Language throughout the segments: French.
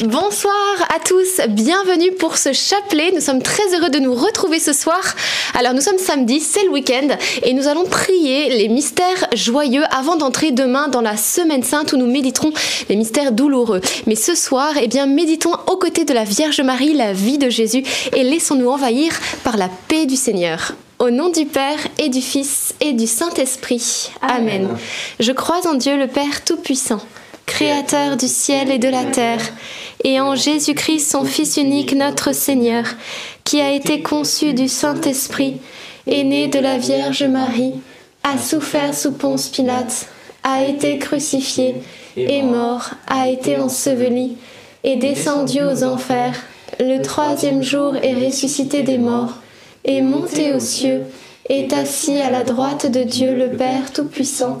Bonsoir à tous, bienvenue pour ce chapelet. Nous sommes très heureux de nous retrouver ce soir. Alors nous sommes samedi, c'est le week-end et nous allons prier les mystères joyeux avant d'entrer demain dans la semaine sainte où nous méditerons les mystères douloureux. Mais ce soir, eh bien, méditons aux côtés de la Vierge Marie la vie de Jésus et laissons-nous envahir par la paix du Seigneur. Au nom du Père et du Fils et du Saint-Esprit. Amen. Je crois en Dieu le Père Tout-Puissant, Créateur du ciel et de la terre, et en Jésus-Christ, son Fils unique, notre Seigneur, qui a été conçu du Saint-Esprit, est né de la Vierge Marie, a souffert sous Ponce Pilate, a été crucifié, est mort, a été enseveli, est descendu aux enfers, le troisième jour est ressuscité des morts, est monté aux cieux, est assis à la droite de Dieu le Père Tout-Puissant,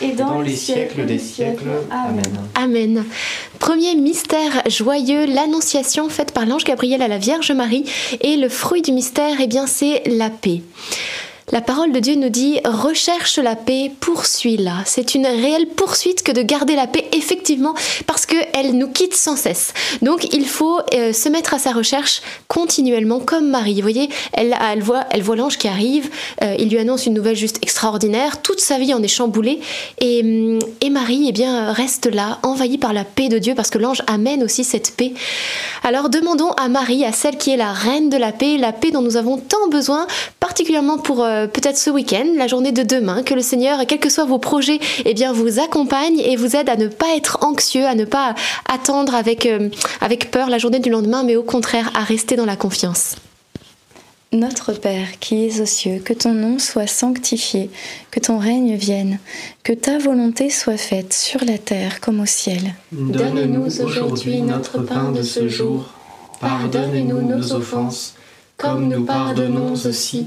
et dans les siècles des siècles. Amen. Amen. Premier mystère joyeux, l'annonciation faite par l'ange Gabriel à la Vierge Marie. Et le fruit du mystère, eh bien, c'est la paix. La parole de Dieu nous dit recherche la paix, poursuis-la. C'est une réelle poursuite que de garder la paix, effectivement, parce qu'elle nous quitte sans cesse. Donc il faut euh, se mettre à sa recherche continuellement, comme Marie. Vous voyez, elle, voit, l'ange qui arrive, euh, il lui annonce une nouvelle juste extraordinaire, toute sa vie en est chamboulée, et, hum, et Marie, eh bien, reste là, envahie par la paix de Dieu, parce que l'ange amène aussi cette paix. Alors demandons à Marie, à celle qui est la reine de la paix, la paix dont nous avons tant besoin, particulièrement pour euh, peut-être ce week-end, la journée de demain, que le Seigneur, quels que soient vos projets, eh bien, vous accompagne et vous aide à ne pas être anxieux, à ne pas attendre avec, euh, avec peur la journée du lendemain, mais au contraire à rester dans la confiance. Notre Père qui es aux cieux, que ton nom soit sanctifié, que ton règne vienne, que ta volonté soit faite sur la terre comme au ciel. Donne-nous aujourd'hui notre pain de ce jour. Pardonne-nous nos offenses, comme nous pardonnons aussi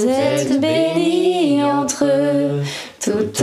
Vous êtes bénie entre toutes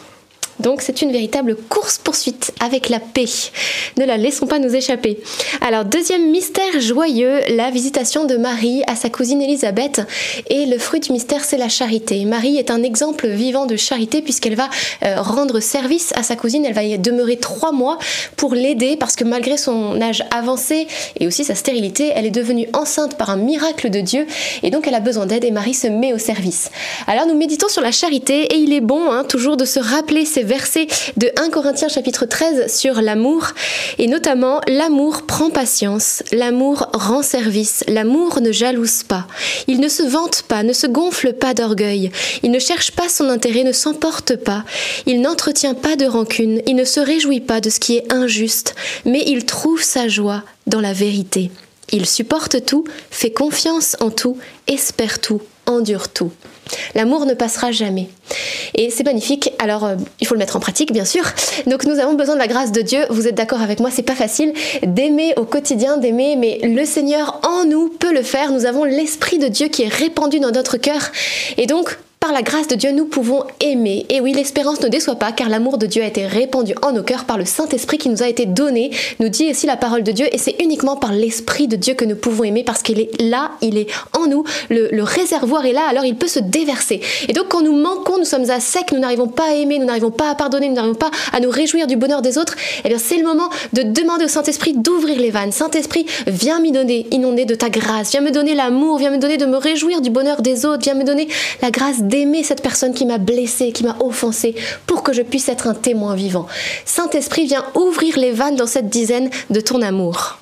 Donc c'est une véritable course-poursuite avec la paix. Ne la laissons pas nous échapper. Alors deuxième mystère joyeux, la visitation de Marie à sa cousine Élisabeth. Et le fruit du mystère, c'est la charité. Marie est un exemple vivant de charité puisqu'elle va euh, rendre service à sa cousine. Elle va y demeurer trois mois pour l'aider parce que malgré son âge avancé et aussi sa stérilité, elle est devenue enceinte par un miracle de Dieu et donc elle a besoin d'aide et Marie se met au service. Alors nous méditons sur la charité et il est bon hein, toujours de se rappeler ces versets de 1 Corinthiens chapitre 13 sur l'amour et notamment l'amour prend patience, l'amour rend service, l'amour ne jalouse pas, il ne se vante pas, ne se gonfle pas d'orgueil, il ne cherche pas son intérêt, ne s'emporte pas, il n'entretient pas de rancune, il ne se réjouit pas de ce qui est injuste, mais il trouve sa joie dans la vérité. Il supporte tout, fait confiance en tout, espère tout, endure tout. L'amour ne passera jamais. Et c'est magnifique. Alors, euh, il faut le mettre en pratique, bien sûr. Donc, nous avons besoin de la grâce de Dieu. Vous êtes d'accord avec moi C'est pas facile d'aimer au quotidien, d'aimer, mais le Seigneur en nous peut le faire. Nous avons l'Esprit de Dieu qui est répandu dans notre cœur. Et donc, par la grâce de Dieu, nous pouvons aimer. Et oui, l'espérance ne déçoit pas, car l'amour de Dieu a été répandu en nos cœurs par le Saint-Esprit qui nous a été donné, nous dit aussi la parole de Dieu, et c'est uniquement par l'Esprit de Dieu que nous pouvons aimer, parce qu'il est là, il est en nous, le, réservoir est là, alors il peut se déverser. Et donc quand nous manquons, nous sommes à sec, nous n'arrivons pas à aimer, nous n'arrivons pas à pardonner, nous n'arrivons pas à nous réjouir du bonheur des autres, et bien c'est le moment de demander au Saint-Esprit d'ouvrir les vannes. Saint-Esprit, viens m'y donner, inonder de ta grâce, viens me donner l'amour, viens me donner de me réjouir du bonheur des autres, viens me donner la grâce d'aimer cette personne qui m'a blessé, qui m'a offensé, pour que je puisse être un témoin vivant. Saint-Esprit, viens ouvrir les vannes dans cette dizaine de ton amour.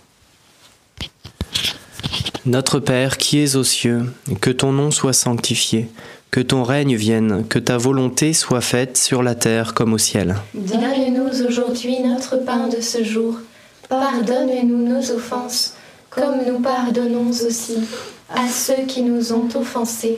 Notre Père qui es aux cieux, que ton nom soit sanctifié, que ton règne vienne, que ta volonté soit faite sur la terre comme au ciel. Donne-nous aujourd'hui notre pain de ce jour. Pardonne-nous nos offenses, comme nous pardonnons aussi à ceux qui nous ont offensés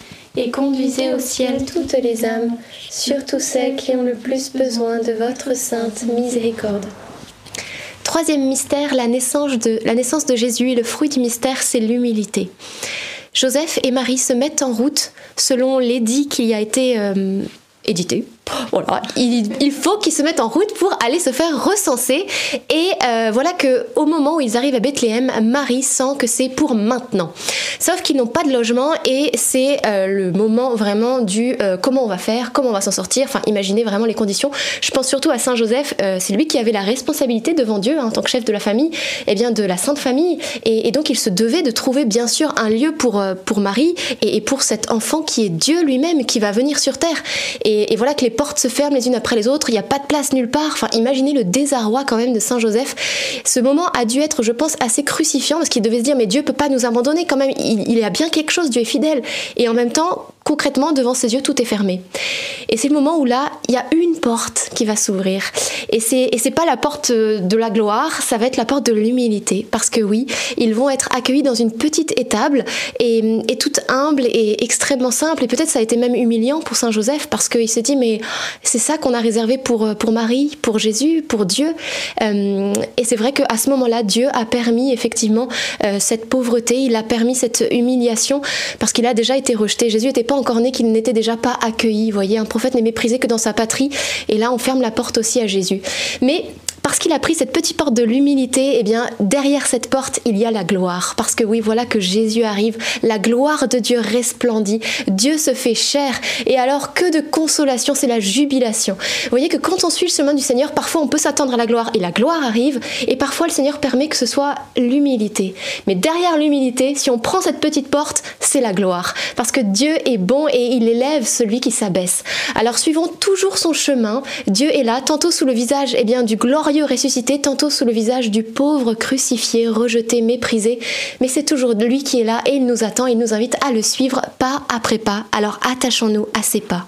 et conduisez au ciel toutes les âmes, surtout celles qui ont le plus besoin de votre sainte miséricorde. Troisième mystère, la naissance de, la naissance de Jésus et le fruit du mystère, c'est l'humilité. Joseph et Marie se mettent en route selon l'édit qui a été euh, édité voilà, il, faut qu'ils se mettent en route pour aller se faire recenser. Et euh, voilà que au moment où ils arrivent à Bethléem, Marie sent que c'est pour maintenant. Sauf qu'ils n'ont pas de logement et c'est euh, le moment vraiment du euh, comment on va faire, comment on va s'en sortir. Enfin, imaginez vraiment les conditions. Je pense surtout à Saint Joseph. c'est lui qui avait la responsabilité devant Dieu hein, en tant que chef de la famille, et eh bien de la Sainte Famille. Et, donc il se devait de trouver bien sûr un lieu pour pour Marie et, pour cet enfant qui est Dieu lui-même qui va venir sur terre. Et voilà que les portes se ferment les unes après les autres, il n'y a pas de place nulle part. Enfin, imaginez le désarroi quand même de Saint Joseph. Ce moment a dû être, je pense, assez crucifiant parce qu'il devait se dire mais Dieu peut pas nous abandonner quand même. Il, il y a bien quelque chose, Dieu est fidèle. Et en même temps, concrètement, devant ses yeux, tout est fermé. Et c'est le moment où là, il y a une porte qui va s'ouvrir. Et c'est, et c'est pas la porte de la gloire, ça va être la porte de l'humilité. Parce que oui, ils vont être accueillis dans une petite étable et, et toute humble et extrêmement simple. Et peut-être ça a été même humiliant pour Saint Joseph parce qu'il s'est dit, mais c'est ça qu'on a réservé pour, pour Marie, pour Jésus, pour Dieu. Euh, et c'est vrai qu'à ce moment-là, Dieu a permis effectivement euh, cette pauvreté, il a permis cette humiliation parce qu'il a déjà été rejeté. Jésus était encore né qu'il n'était déjà pas accueilli. Vous voyez, un prophète n'est méprisé que dans sa patrie. Et là, on ferme la porte aussi à Jésus. Mais parce qu'il a pris cette petite porte de l'humilité, eh bien, derrière cette porte, il y a la gloire. Parce que oui, voilà que Jésus arrive, la gloire de Dieu resplendit, Dieu se fait chair, et alors que de consolation, c'est la jubilation. Vous voyez que quand on suit le chemin du Seigneur, parfois on peut s'attendre à la gloire, et la gloire arrive, et parfois le Seigneur permet que ce soit l'humilité. Mais derrière l'humilité, si on prend cette petite porte, c'est la gloire. Parce que Dieu est bon et il élève celui qui s'abaisse. Alors suivons toujours son chemin. Dieu est là, tantôt sous le visage eh bien, du glorieux ressuscité, tantôt sous le visage du pauvre crucifié, rejeté, méprisé. Mais c'est toujours lui qui est là et il nous attend, il nous invite à le suivre pas après pas. Alors attachons-nous à ses pas.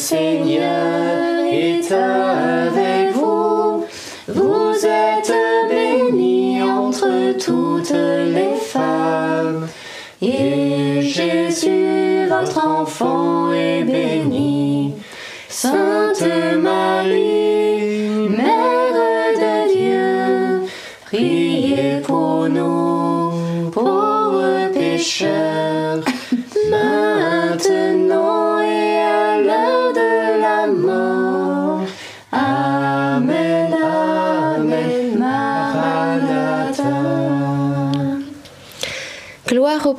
Seigneur est avec vous. Vous êtes bénie entre toutes les femmes, et Jésus, votre enfant,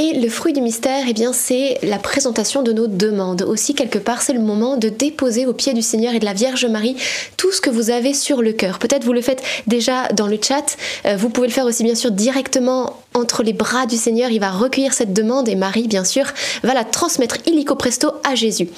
et le fruit du mystère, eh c'est la présentation de nos demandes. Aussi, quelque part, c'est le moment de déposer au pied du Seigneur et de la Vierge Marie tout ce que vous avez sur le cœur. Peut-être vous le faites déjà dans le chat. Euh, vous pouvez le faire aussi, bien sûr, directement entre les bras du Seigneur. Il va recueillir cette demande et Marie, bien sûr, va la transmettre illico presto à Jésus.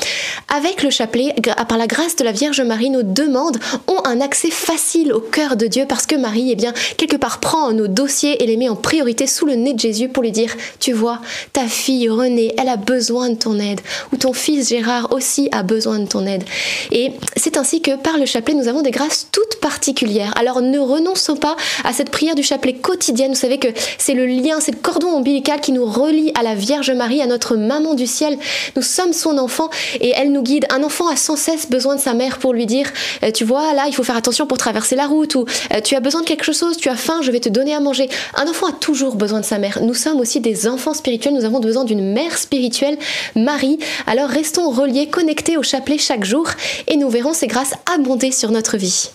Avec le chapelet, par la grâce de la Vierge Marie, nos demandes ont un accès facile au cœur de Dieu parce que Marie, eh bien, quelque part prend nos dossiers et les met en priorité sous le nez de Jésus pour lui dire, tu vois, ta fille Renée, elle a besoin de ton aide, ou ton fils Gérard aussi a besoin de ton aide. Et c'est ainsi que par le chapelet, nous avons des grâces toutes particulières. Alors ne renonçons pas à cette prière du chapelet quotidienne. Vous savez que c'est le lien, c'est le cordon ombilical qui nous relie à la Vierge Marie, à notre maman du ciel. Nous sommes son enfant et elle nous guide. Un enfant a sans cesse besoin de sa mère pour lui dire, euh, tu vois, là, il faut faire attention pour traverser la route, ou euh, tu as besoin de quelque chose, tu as faim, je vais te donner à manger. Un enfant a toujours besoin de sa mère. Nous sommes aussi des enfants nous avons besoin d'une mère spirituelle, Marie. Alors restons reliés, connectés au chapelet chaque jour et nous verrons ces grâces abonder sur notre vie.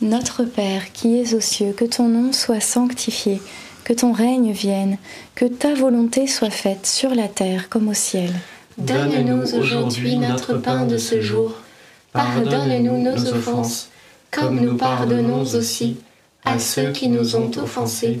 Notre Père qui es aux cieux, que ton nom soit sanctifié, que ton règne vienne, que ta volonté soit faite sur la terre comme au ciel. Donne-nous aujourd'hui notre pain de ce jour. Pardonne-nous nos offenses, comme nous pardonnons aussi à ceux qui nous ont offensés,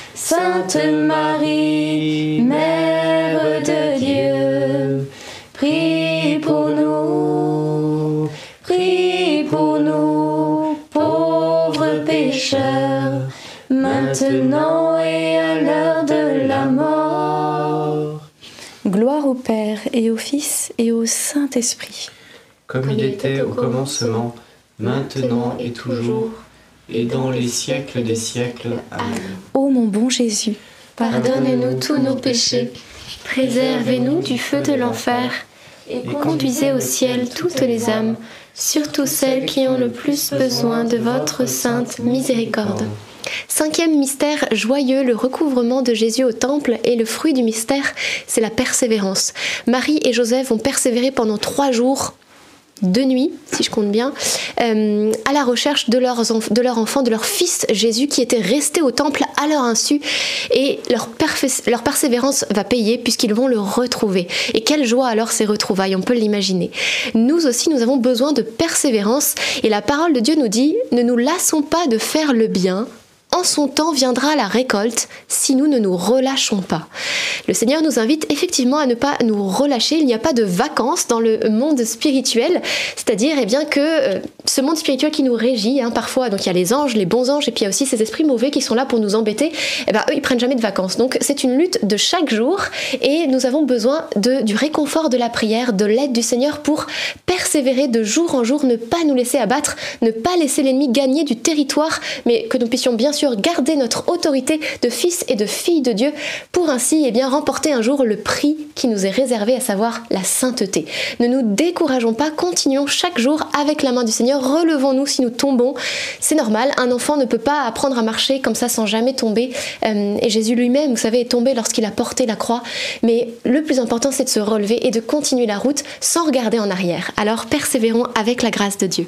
Sainte Marie, Mère de Dieu, prie pour nous, prie pour nous, pauvres pécheurs, maintenant et à l'heure de la mort. Gloire au Père et au Fils et au Saint-Esprit. Comme il était au commencement, maintenant et toujours, et dans les siècles des siècles. Amen. Ô mon bon Jésus, Pardonne-nous tous nos péchés, préservez-nous du feu de l'enfer, et conduisez au ciel toutes les âmes, surtout celles qui ont le plus besoin de votre sainte miséricorde. Cinquième mystère joyeux, le recouvrement de Jésus au temple et le fruit du mystère, c'est la persévérance. Marie et Joseph vont persévérer pendant trois jours de nuit, si je compte bien, euh, à la recherche de, leurs de leur enfant, de leur fils Jésus, qui était resté au temple à leur insu. Et leur, leur persévérance va payer puisqu'ils vont le retrouver. Et quelle joie alors ces retrouvailles, on peut l'imaginer. Nous aussi, nous avons besoin de persévérance. Et la parole de Dieu nous dit, ne nous lassons pas de faire le bien en son temps viendra la récolte si nous ne nous relâchons pas. Le Seigneur nous invite effectivement à ne pas nous relâcher. Il n'y a pas de vacances dans le monde spirituel, c'est-à-dire eh bien que euh, ce monde spirituel qui nous régit hein, parfois. Donc il y a les anges, les bons anges, et puis il y a aussi ces esprits mauvais qui sont là pour nous embêter. Eh ben eux ils prennent jamais de vacances. Donc c'est une lutte de chaque jour, et nous avons besoin du réconfort de la prière, de l'aide du Seigneur pour persévérer de jour en jour, ne pas nous laisser abattre, ne pas laisser l'ennemi gagner du territoire, mais que nous puissions bien sûr garder notre autorité de fils et de filles de Dieu pour ainsi eh bien, remporter un jour le prix qui nous est réservé, à savoir la sainteté. Ne nous décourageons pas, continuons chaque jour avec la main du Seigneur, relevons-nous si nous tombons. C'est normal, un enfant ne peut pas apprendre à marcher comme ça sans jamais tomber. Euh, et Jésus lui-même, vous savez, est tombé lorsqu'il a porté la croix. Mais le plus important, c'est de se relever et de continuer la route sans regarder en arrière. Alors persévérons avec la grâce de Dieu.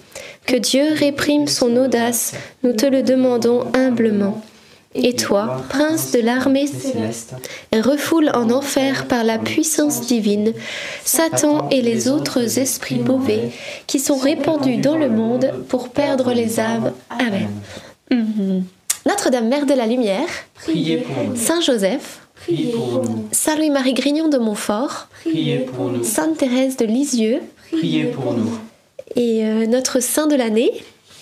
Que Dieu réprime son audace, nous te le demandons humblement. Et toi, prince de l'armée céleste, refoule en enfer par la puissance divine Satan et les autres esprits mauvais qui sont répandus dans le monde pour perdre les âmes. Amen. Mhm. Notre-Dame Mère de la Lumière, priez pour nous. Saint Joseph, priez pour nous. Saint Louis-Marie Grignon de Montfort, priez pour nous. Sainte Thérèse de Lisieux, priez pour nous. Et euh, notre saint de l'année,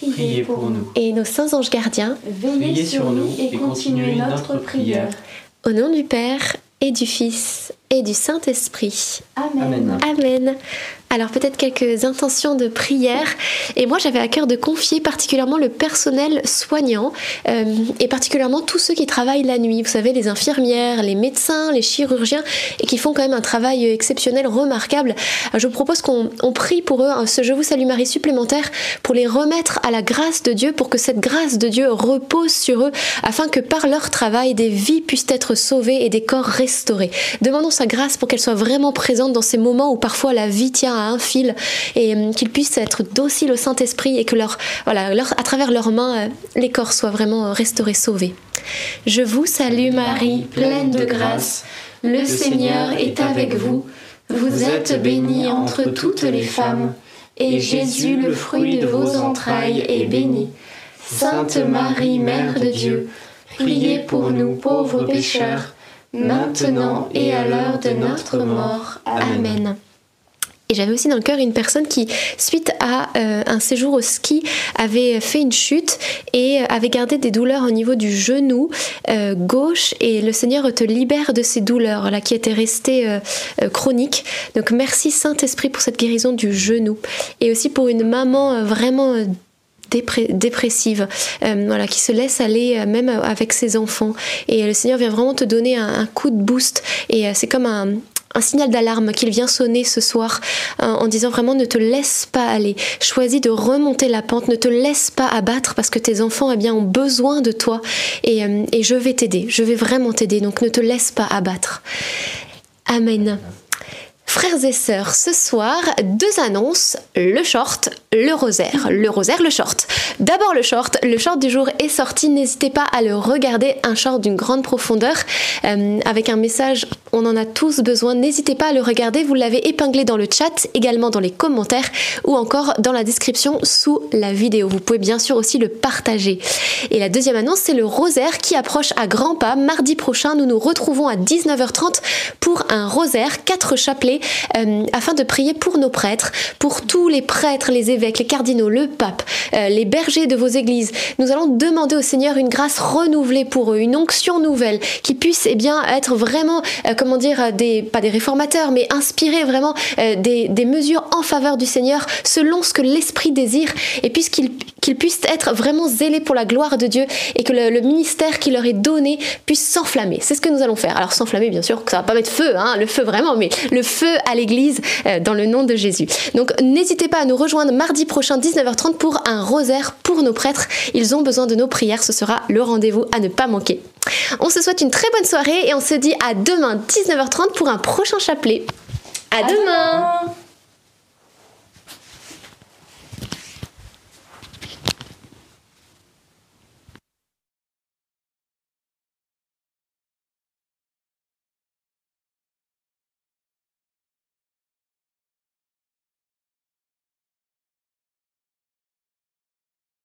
priez pour nous. Et nos saints anges gardiens, veillez sur nous et continuez notre prière. Au nom du Père et du Fils et du Saint-Esprit. Amen. Amen. Alors peut-être quelques intentions de prière. Et moi j'avais à cœur de confier particulièrement le personnel soignant euh, et particulièrement tous ceux qui travaillent la nuit. Vous savez, les infirmières, les médecins, les chirurgiens et qui font quand même un travail exceptionnel, remarquable. je vous propose qu'on prie pour eux ce Je vous salue Marie supplémentaire pour les remettre à la grâce de Dieu, pour que cette grâce de Dieu repose sur eux afin que par leur travail des vies puissent être sauvées et des corps restaurés. Demandons sa grâce pour qu'elle soit vraiment présente dans ces moments où parfois la vie tient à un fil et euh, qu'ils puissent être dociles au Saint-Esprit et que leur, voilà, à travers leurs mains, euh, les corps soient vraiment restaurés, sauvés. Je vous salue Marie, pleine de grâce. Le Seigneur est avec vous. Vous êtes bénie entre toutes les femmes, et Jésus, le fruit de vos entrailles, est béni. Sainte Marie, Mère de Dieu, priez pour nous pauvres pécheurs, maintenant et à l'heure de notre mort. Amen. Et j'avais aussi dans le cœur une personne qui, suite à euh, un séjour au ski, avait fait une chute et avait gardé des douleurs au niveau du genou euh, gauche. Et le Seigneur te libère de ces douleurs là qui étaient restées euh, chroniques. Donc merci Saint-Esprit pour cette guérison du genou. Et aussi pour une maman vraiment dépressive, voilà, qui se laisse aller même avec ses enfants. Et le Seigneur vient vraiment te donner un coup de boost. Et c'est comme un, signal d'alarme qu'il vient sonner ce soir euh, en disant vraiment ne te laisse pas aller, choisis de remonter la pente, ne te laisse pas abattre parce que tes enfants eh bien, ont besoin de toi euh, et je vais t'aider, je vais vraiment t'aider, donc ne te laisse pas abattre. Amen. Frères et sœurs, ce soir, deux annonces, le short, le rosaire. Le rosaire, le short. D'abord le short, le short du jour est sorti, n'hésitez pas à le regarder, un short d'une grande profondeur, euh, avec un message, on en a tous besoin, n'hésitez pas à le regarder, vous l'avez épinglé dans le chat, également dans les commentaires, ou encore dans la description sous la vidéo. Vous pouvez bien sûr aussi le partager. Et la deuxième annonce, c'est le rosaire qui approche à grands pas. Mardi prochain, nous nous retrouvons à 19h30 pour un rosaire, quatre chapelets euh, afin de prier pour nos prêtres, pour tous les prêtres, les évêques, les cardinaux, le pape, euh, les bergers de vos églises. Nous allons demander au Seigneur une grâce renouvelée pour eux, une onction nouvelle qui puisse eh bien être vraiment, euh, comment dire, des pas des réformateurs, mais inspirer vraiment des, des, mesures en faveur du Seigneur selon ce que l'Esprit désire, et puisqu'ils qu'ils puissent être vraiment zélés pour la gloire de Dieu et que le, ministère qui leur est donné puisse s'enflammer. C'est ce que nous allons faire. Alors s'enflammer, bien sûr, ça va pas mettre feu, hein, le feu vraiment, mais le feu à l'église euh, dans le nom de Jésus. Donc n'hésitez pas à nous rejoindre mardi prochain 19h30 pour un rosaire pour nos prêtres. Ils ont besoin de nos prières. Ce sera le rendez-vous à ne pas manquer. On se souhaite une très bonne soirée et on se dit à demain 19h30 pour un prochain chapelet. À, demain